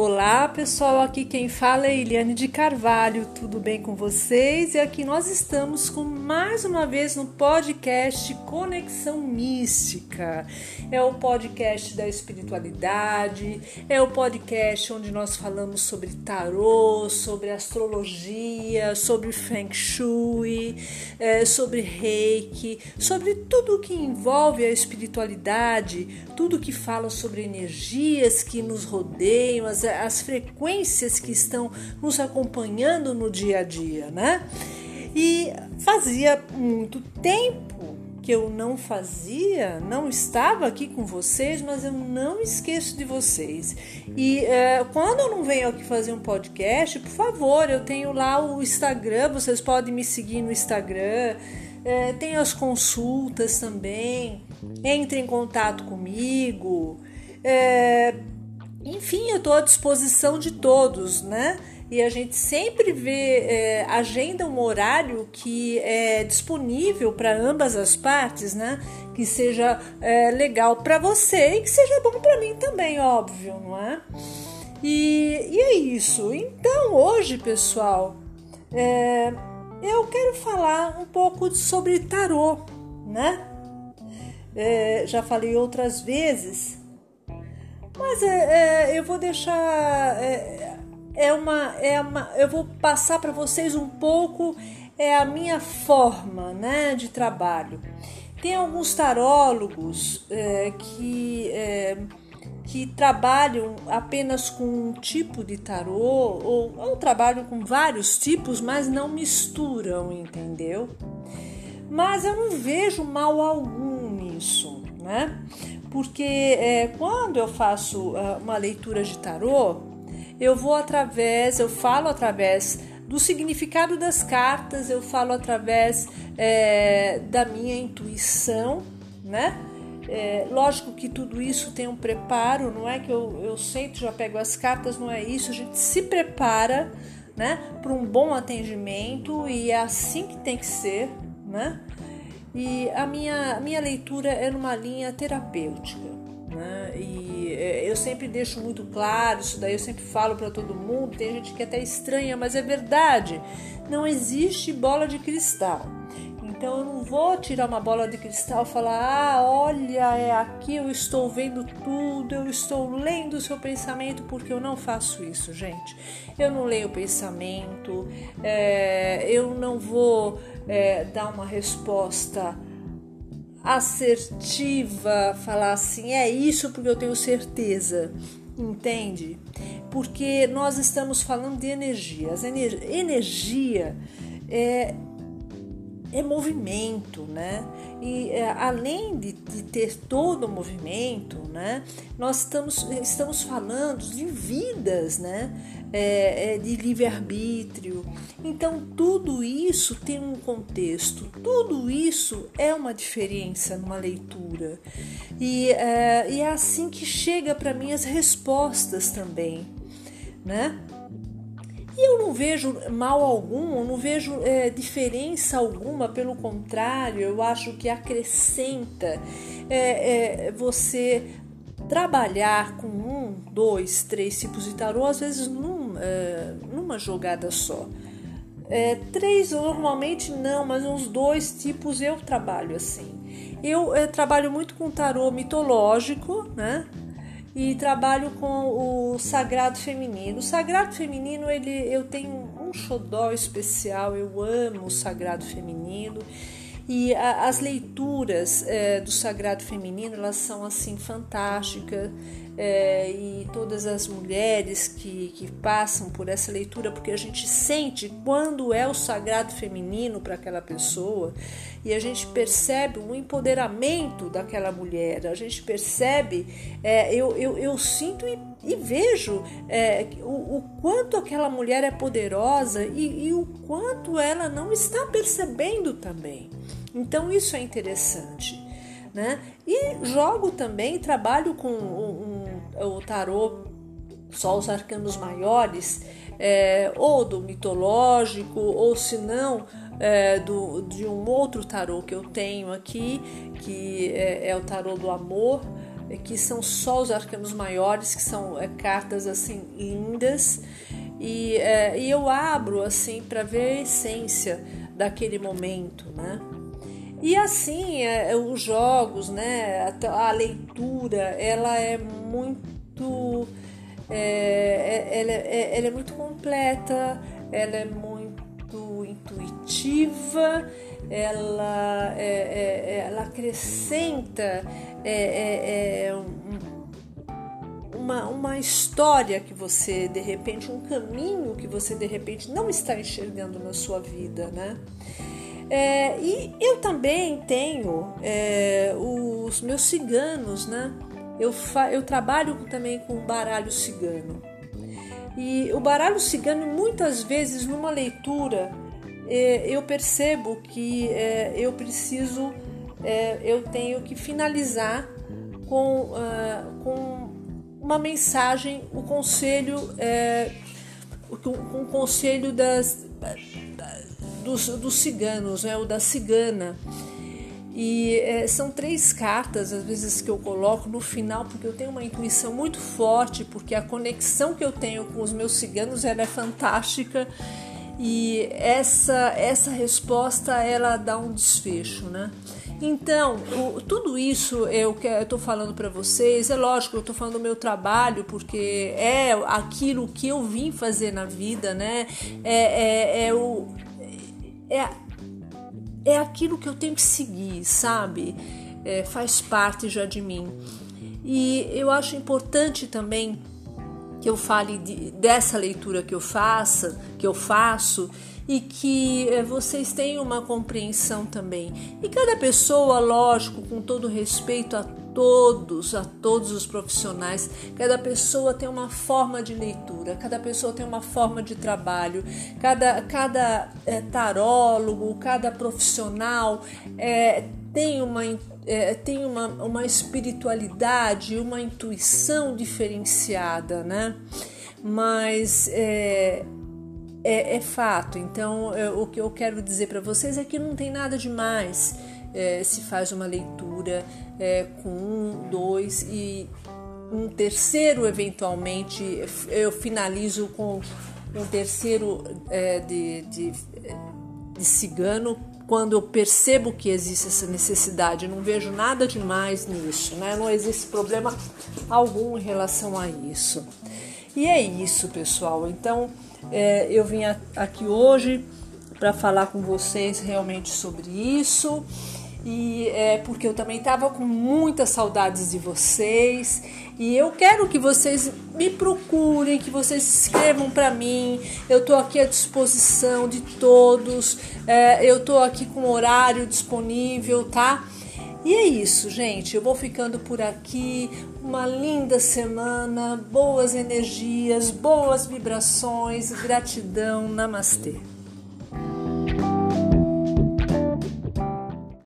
Olá pessoal, aqui quem fala é Eliane de Carvalho, tudo bem com vocês? E aqui nós estamos com mais uma vez no podcast Conexão Mística. É o podcast da espiritualidade, é o podcast onde nós falamos sobre tarô, sobre astrologia, sobre feng shui, é, sobre reiki, sobre tudo que envolve a espiritualidade, tudo que fala sobre energias que nos rodeiam, as, as frequências que estão nos acompanhando no dia a dia, né? E fazia muito tempo que eu não fazia, não estava aqui com vocês, mas eu não esqueço de vocês. E é, quando eu não venho aqui fazer um podcast, por favor, eu tenho lá o Instagram, vocês podem me seguir no Instagram. É, tem as consultas também. Entre em contato comigo. É, enfim, eu estou à disposição de todos, né? e a gente sempre vê, é, agenda um horário que é disponível para ambas as partes, né? Que seja é, legal para você e que seja bom para mim também, óbvio, não é? E, e é isso. Então, hoje, pessoal, é, eu quero falar um pouco sobre tarô, né? É, já falei outras vezes, mas é, é, eu vou deixar é, é uma, é uma eu vou passar para vocês um pouco é a minha forma né, de trabalho. Tem alguns tarólogos é, que, é, que trabalham apenas com um tipo de tarô, ou, ou trabalham com vários tipos, mas não misturam, entendeu? Mas eu não vejo mal algum nisso, né? Porque é, quando eu faço uh, uma leitura de tarô, eu vou através, eu falo através do significado das cartas, eu falo através é, da minha intuição, né? É, lógico que tudo isso tem um preparo, não é que eu, eu sento já pego as cartas, não é isso, a gente se prepara né, para um bom atendimento e é assim que tem que ser, né? E a minha, a minha leitura é numa linha terapêutica. Né? E é, eu sempre deixo muito claro isso daí, eu sempre falo para todo mundo. Tem gente que até estranha, mas é verdade. Não existe bola de cristal. Então eu não vou tirar uma bola de cristal e falar: ah, olha, é aqui, eu estou vendo tudo, eu estou lendo o seu pensamento, porque eu não faço isso, gente. Eu não leio o pensamento, é, eu não vou é, dar uma resposta assertiva, falar assim, é isso porque eu tenho certeza, entende? Porque nós estamos falando de energia. Energia é, é movimento, né? E é, além de, de, ter todo o movimento, né? Nós estamos, estamos falando de vidas, né? É, é, de livre-arbítrio. Então, tudo isso tem um contexto, tudo isso é uma diferença numa leitura. E é, e é assim que chega para mim as respostas também, né? E eu não vejo mal algum, não vejo é, diferença alguma, pelo contrário, eu acho que acrescenta é, é, você trabalhar com um, dois, três tipos de tarô, às vezes num, é, numa jogada só. É, três normalmente não, mas uns dois tipos eu trabalho assim. Eu é, trabalho muito com tarô mitológico, né? E trabalho com o sagrado feminino. O sagrado feminino, ele, eu tenho um xodó especial, eu amo o sagrado feminino. E a, as leituras é, do Sagrado Feminino elas são assim fantásticas é, e todas as mulheres que, que passam por essa leitura, porque a gente sente quando é o Sagrado Feminino para aquela pessoa e a gente percebe o empoderamento daquela mulher, a gente percebe, é, eu, eu, eu sinto e, e vejo é, o, o, quanto aquela mulher é poderosa e, e o quanto ela não está percebendo também. Então isso é interessante. Né? E jogo também, trabalho com um, um, o tarô, só os arcanos maiores, é, ou do mitológico, ou se não, é, do, de um outro tarô que eu tenho aqui, que é, é o tarô do amor. que são só os arcanos maiores, que são é, cartas assim lindas. E, é, e eu abro assim para ver a essência daquele momento, né? E assim, é, os jogos, né, a, leitura, ela é muito, é, ela, é, ela é muito completa, ela é muito intuitiva, ela, é, é, é ela acrescenta é, uma, uma história que você de repente, um caminho que você de repente não está enxergando na sua vida, né? É, e eu também tenho é, os meus ciganos, né? Eu, eu trabalho também com baralho cigano. E o baralho cigano, muitas vezes, numa leitura, é, eu percebo que é, eu preciso, é, eu tenho que finalizar com, uh, com uma mensagem, o conselho, é, um conselho das, dos, dos ciganos, né, o da cigana. E é, são três cartas, às vezes, que eu coloco no final, porque eu tenho uma intuição muito forte, porque a conexão que eu tenho com os meus ciganos ela é fantástica. E essa, essa resposta ela dá um desfecho, né? Então, o, tudo isso eu estou falando para vocês, é lógico, eu estou falando do meu trabalho, porque é aquilo que eu vim fazer na vida, né? É, é, é o, é, é aquilo que eu tenho que seguir, sabe? É, faz parte já de mim. E eu acho importante também que eu fale de, dessa leitura que eu faça, que eu faço e que é, vocês tenham uma compreensão também. E cada pessoa, lógico, com todo respeito a todos, a todos os profissionais. Cada pessoa tem uma forma de leitura, cada pessoa tem uma forma de trabalho, cada, cada é, tarólogo, cada profissional é, tem uma é, tem uma, uma espiritualidade, uma intuição diferenciada, né? Mas é, é, é fato. Então, é, o que eu quero dizer para vocês é que não tem nada demais é, se faz uma leitura é, com um, dois e um terceiro, eventualmente, eu finalizo com um terceiro é, de, de, de cigano quando eu percebo que existe essa necessidade, não vejo nada demais nisso, né? não existe problema algum em relação a isso. E é isso, pessoal. Então, é, eu vim aqui hoje para falar com vocês realmente sobre isso e é porque eu também estava com muitas saudades de vocês e eu quero que vocês me procurem, que vocês escrevam para mim. Eu estou aqui à disposição de todos, é, eu estou aqui com horário disponível, tá? E é isso, gente. Eu vou ficando por aqui. Uma linda semana, boas energias, boas vibrações, gratidão. Namastê.